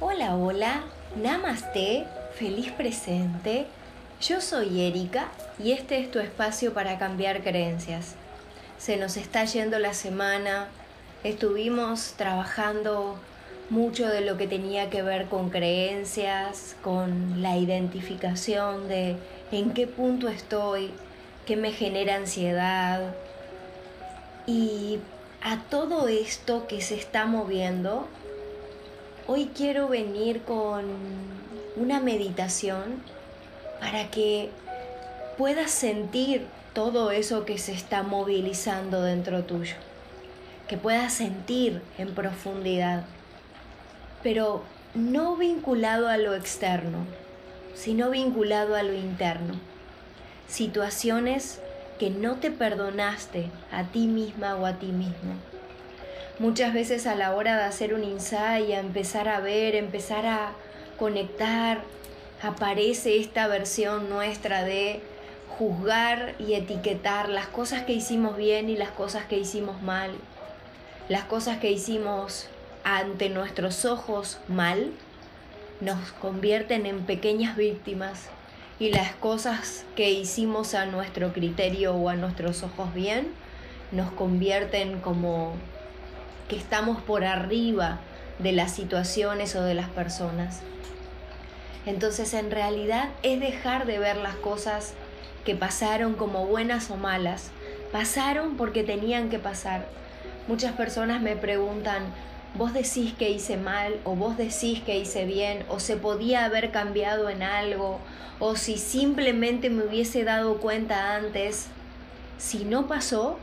Hola, hola, namaste, feliz presente. Yo soy Erika y este es tu espacio para cambiar creencias. Se nos está yendo la semana, estuvimos trabajando mucho de lo que tenía que ver con creencias, con la identificación de en qué punto estoy, qué me genera ansiedad. Y a todo esto que se está moviendo, Hoy quiero venir con una meditación para que puedas sentir todo eso que se está movilizando dentro tuyo, que puedas sentir en profundidad, pero no vinculado a lo externo, sino vinculado a lo interno. Situaciones que no te perdonaste a ti misma o a ti mismo muchas veces a la hora de hacer un ensayo, empezar a ver, empezar a conectar, aparece esta versión nuestra de juzgar y etiquetar las cosas que hicimos bien y las cosas que hicimos mal, las cosas que hicimos ante nuestros ojos mal, nos convierten en pequeñas víctimas y las cosas que hicimos a nuestro criterio o a nuestros ojos bien nos convierten como que estamos por arriba de las situaciones o de las personas. Entonces en realidad es dejar de ver las cosas que pasaron como buenas o malas. Pasaron porque tenían que pasar. Muchas personas me preguntan, vos decís que hice mal o vos decís que hice bien o se podía haber cambiado en algo o si simplemente me hubiese dado cuenta antes. Si no pasó,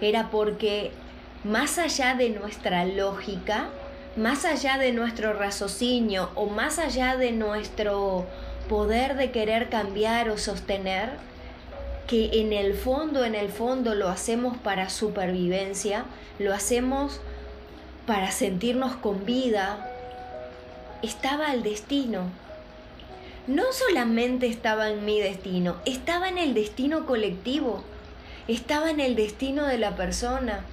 era porque más allá de nuestra lógica, más allá de nuestro raciocinio o más allá de nuestro poder de querer cambiar o sostener, que en el fondo, en el fondo lo hacemos para supervivencia, lo hacemos para sentirnos con vida, estaba el destino. No solamente estaba en mi destino, estaba en el destino colectivo, estaba en el destino de la persona.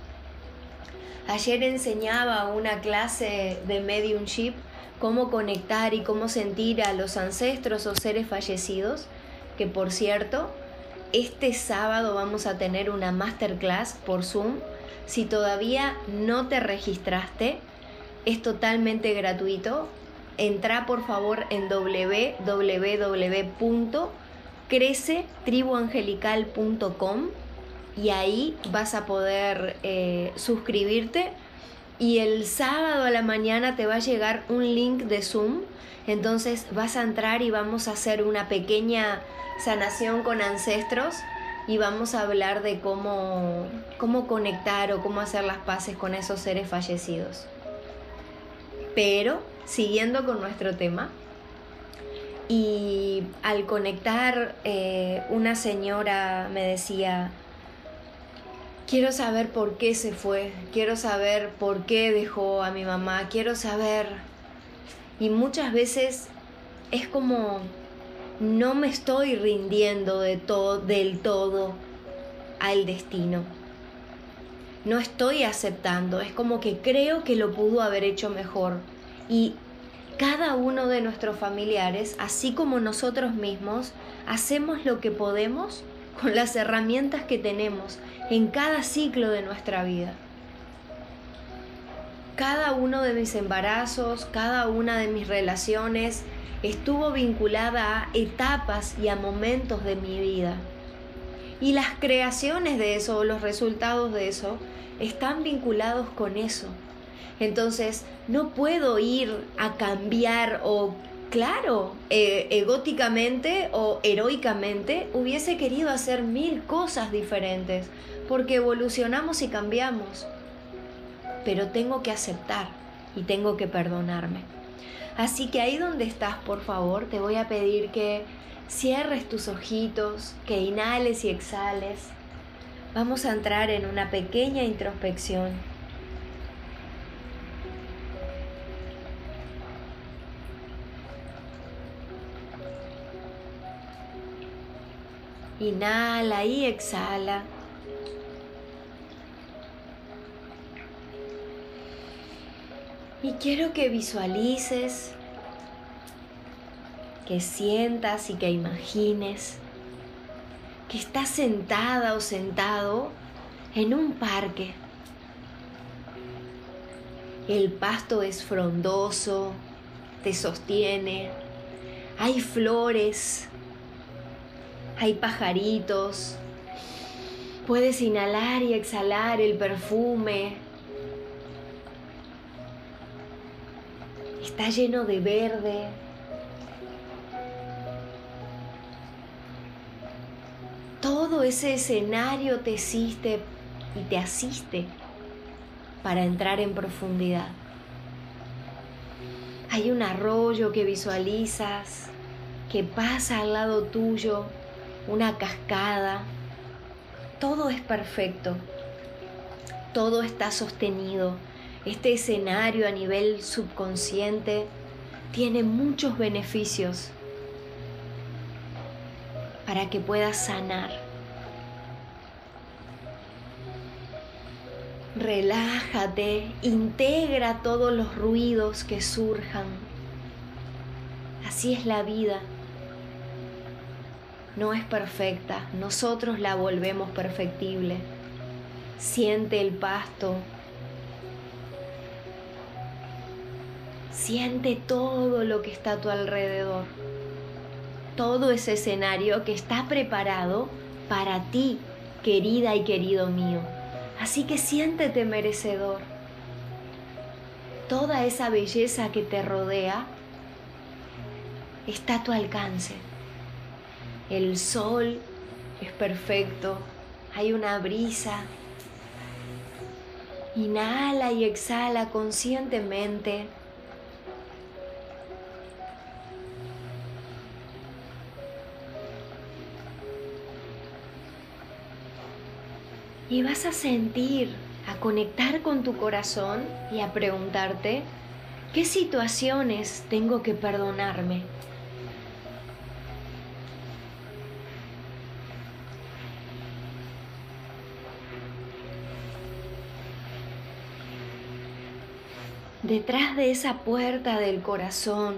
Ayer enseñaba una clase de mediumship cómo conectar y cómo sentir a los ancestros o seres fallecidos, que por cierto, este sábado vamos a tener una masterclass por Zoom. Si todavía no te registraste, es totalmente gratuito. Entra por favor en www.crecetribuangelical.com y ahí vas a poder eh, suscribirte y el sábado a la mañana te va a llegar un link de Zoom. Entonces vas a entrar y vamos a hacer una pequeña sanación con ancestros y vamos a hablar de cómo, cómo conectar o cómo hacer las paces con esos seres fallecidos. Pero, siguiendo con nuestro tema, y al conectar, eh, una señora me decía, quiero saber por qué se fue, quiero saber por qué dejó a mi mamá, quiero saber. Y muchas veces es como no me estoy rindiendo de todo, del todo al destino. No estoy aceptando, es como que creo que lo pudo haber hecho mejor. Y cada uno de nuestros familiares, así como nosotros mismos, hacemos lo que podemos con las herramientas que tenemos en cada ciclo de nuestra vida. Cada uno de mis embarazos, cada una de mis relaciones estuvo vinculada a etapas y a momentos de mi vida. Y las creaciones de eso, o los resultados de eso, están vinculados con eso. Entonces, no puedo ir a cambiar o claro, eh, egóticamente o heroicamente hubiese querido hacer mil cosas diferentes, porque evolucionamos y cambiamos. Pero tengo que aceptar y tengo que perdonarme. Así que ahí donde estás, por favor, te voy a pedir que cierres tus ojitos, que inhales y exhales. Vamos a entrar en una pequeña introspección Inhala y exhala. Y quiero que visualices, que sientas y que imagines que estás sentada o sentado en un parque. El pasto es frondoso, te sostiene, hay flores, hay pajaritos, puedes inhalar y exhalar el perfume está lleno de verde. Todo ese escenario te asiste y te asiste para entrar en profundidad. Hay un arroyo que visualizas que pasa al lado tuyo, una cascada. Todo es perfecto. Todo está sostenido este escenario a nivel subconsciente tiene muchos beneficios para que puedas sanar. Relájate, integra todos los ruidos que surjan. Así es la vida. No es perfecta, nosotros la volvemos perfectible. Siente el pasto, Siente todo lo que está a tu alrededor. Todo ese escenario que está preparado para ti, querida y querido mío. Así que siéntete merecedor. Toda esa belleza que te rodea está a tu alcance. El sol es perfecto, hay una brisa. Inhala y exhala conscientemente y vas a sentir, a conectar con tu corazón y a preguntarte, ¿qué situaciones tengo que perdonarme? Detrás de esa puerta del corazón,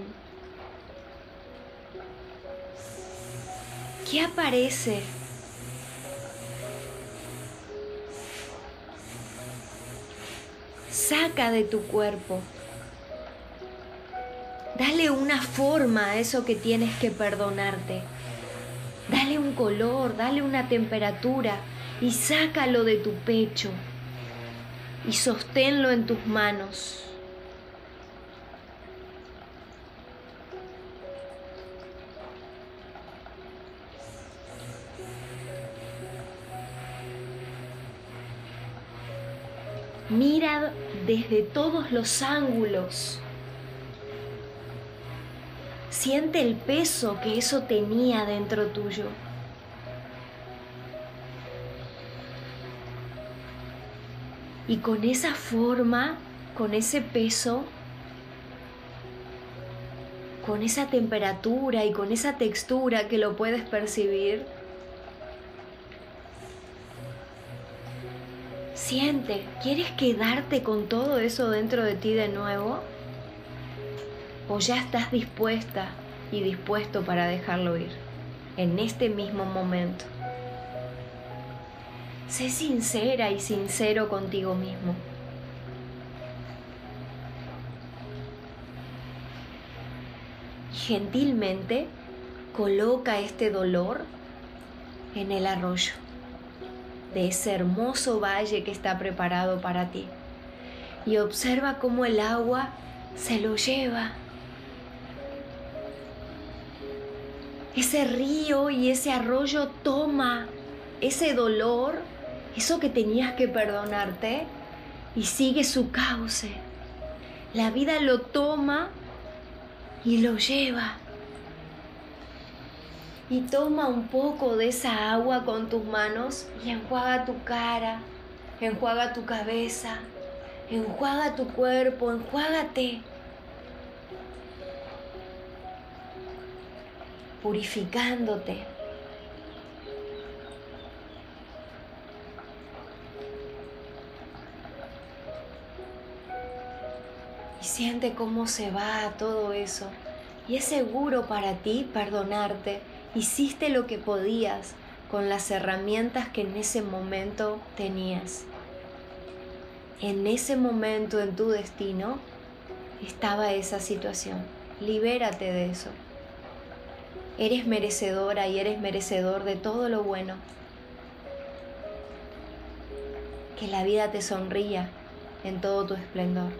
¿qué aparece saca de tu cuerpo. Dale una forma a eso que tienes que perdonarte. Dale un color, dale una temperatura y sácalo de tu pecho y sosténlo en tus manos. Desde todos los ángulos. Siente el peso que eso tenía dentro tuyo. Y con esa forma, con ese peso, con esa temperatura y con esa textura que lo puedes percibir, Siente, ¿quieres quedarte con todo eso dentro de ti de nuevo? ¿O ya estás dispuesta y dispuesto para dejarlo ir en este mismo momento? Sé sincera y sincero contigo mismo. Gentilmente coloca este dolor en el arroyo de ese hermoso valle que está preparado para ti. Y observa cómo el agua se lo lleva. Ese río y ese arroyo toma ese dolor, eso que tenías que perdonarte, y sigue su cauce. La vida lo toma y lo lleva y toma un poco de esa agua con tus manos y enjuaga tu cara, enjuaga tu cabeza, enjuaga tu cuerpo, enjuágate. Purificándote. Y Siente cómo se va todo eso. Y es seguro para ti perdonarte. Hiciste lo que podías con las herramientas que en ese momento tenías. En ese momento en tu destino estaba esa situación. Libérate de eso. Eres merecedora y eres merecedor de todo lo bueno. Que la vida te sonría en todo tu esplendor.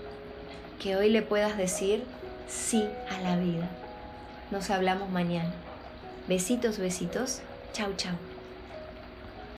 Que hoy le puedas decir sí a la vida. Nos hablamos mañana. Besitos, besitos. Chau, chau.